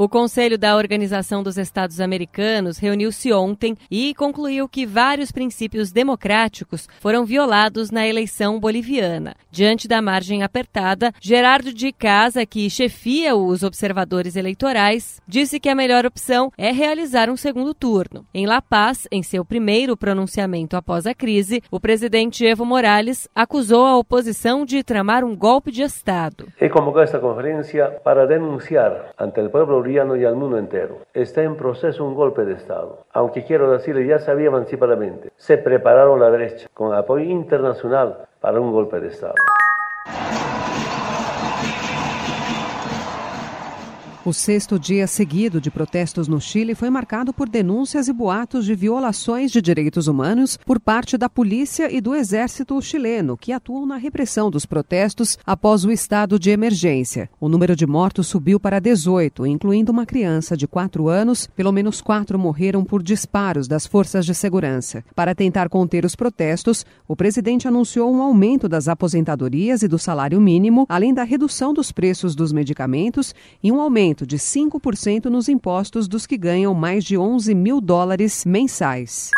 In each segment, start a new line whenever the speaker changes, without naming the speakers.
O Conselho da Organização dos Estados Americanos reuniu-se ontem e concluiu que vários princípios democráticos foram violados na eleição boliviana. Diante da margem apertada, Gerardo de Casa, que chefia os observadores eleitorais, disse que a melhor opção é realizar um segundo turno. Em La Paz, em seu primeiro pronunciamento após a crise, o presidente Evo Morales acusou a oposição de tramar um golpe de Estado.
He convocado esta conferência para denunciar ante o povo y al mundo entero. Está en proceso un golpe de Estado. Aunque quiero decirle, ya sabía anticipadamente, se prepararon la derecha con apoyo internacional para un golpe de Estado.
O sexto dia seguido de protestos no Chile foi marcado por denúncias e boatos de violações de direitos humanos por parte da polícia e do exército chileno, que atuam na repressão dos protestos após o estado de emergência. O número de mortos subiu para 18, incluindo uma criança de 4 anos. Pelo menos quatro morreram por disparos das forças de segurança. Para tentar conter os protestos, o presidente anunciou um aumento das aposentadorias e do salário mínimo, além da redução dos preços dos medicamentos e um aumento aumento de 5% nos impostos dos que ganham mais de 11 mil dólares mensais.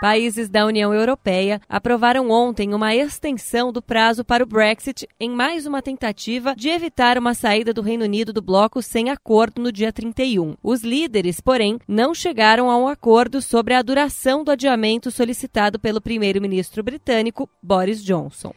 Países da União Europeia aprovaram ontem uma extensão do prazo para o Brexit em mais uma tentativa de evitar uma saída do Reino Unido do bloco sem acordo no dia 31. Os líderes, porém, não chegaram a um acordo sobre a duração do adiamento solicitado pelo primeiro-ministro britânico Boris Johnson.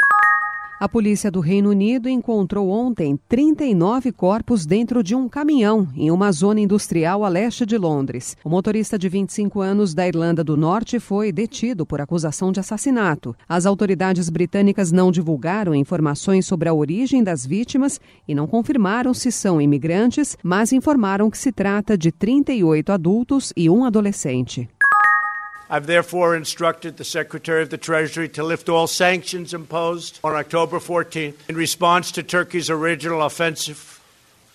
A polícia do Reino Unido encontrou ontem 39 corpos dentro de um caminhão em uma zona industrial a leste de Londres. O motorista de 25 anos da Irlanda do Norte foi detido por acusação de assassinato. As autoridades britânicas não divulgaram informações sobre a origem das vítimas e não confirmaram se são imigrantes, mas informaram que se trata de 38 adultos e um adolescente.
I've therefore instructed the Secretary of the Treasury to lift all sanctions imposed on October 14th in response to Turkey's original offensive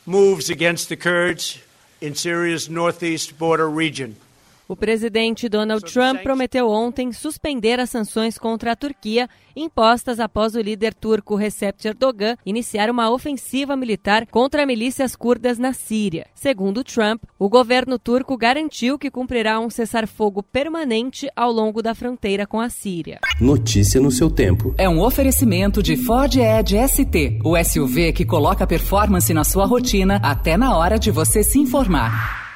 moves against the Kurds in Syria's northeast border region.
O presidente Donald Trump prometeu ontem suspender as sanções contra a Turquia impostas após o líder turco Recep Erdogan iniciar uma ofensiva militar contra milícias curdas na Síria. Segundo Trump, o governo turco garantiu que cumprirá um cessar-fogo permanente ao longo da fronteira com a Síria.
Notícia no seu tempo.
É um oferecimento de Ford Edge ST, o SUV que coloca performance na sua rotina até na hora de você se informar.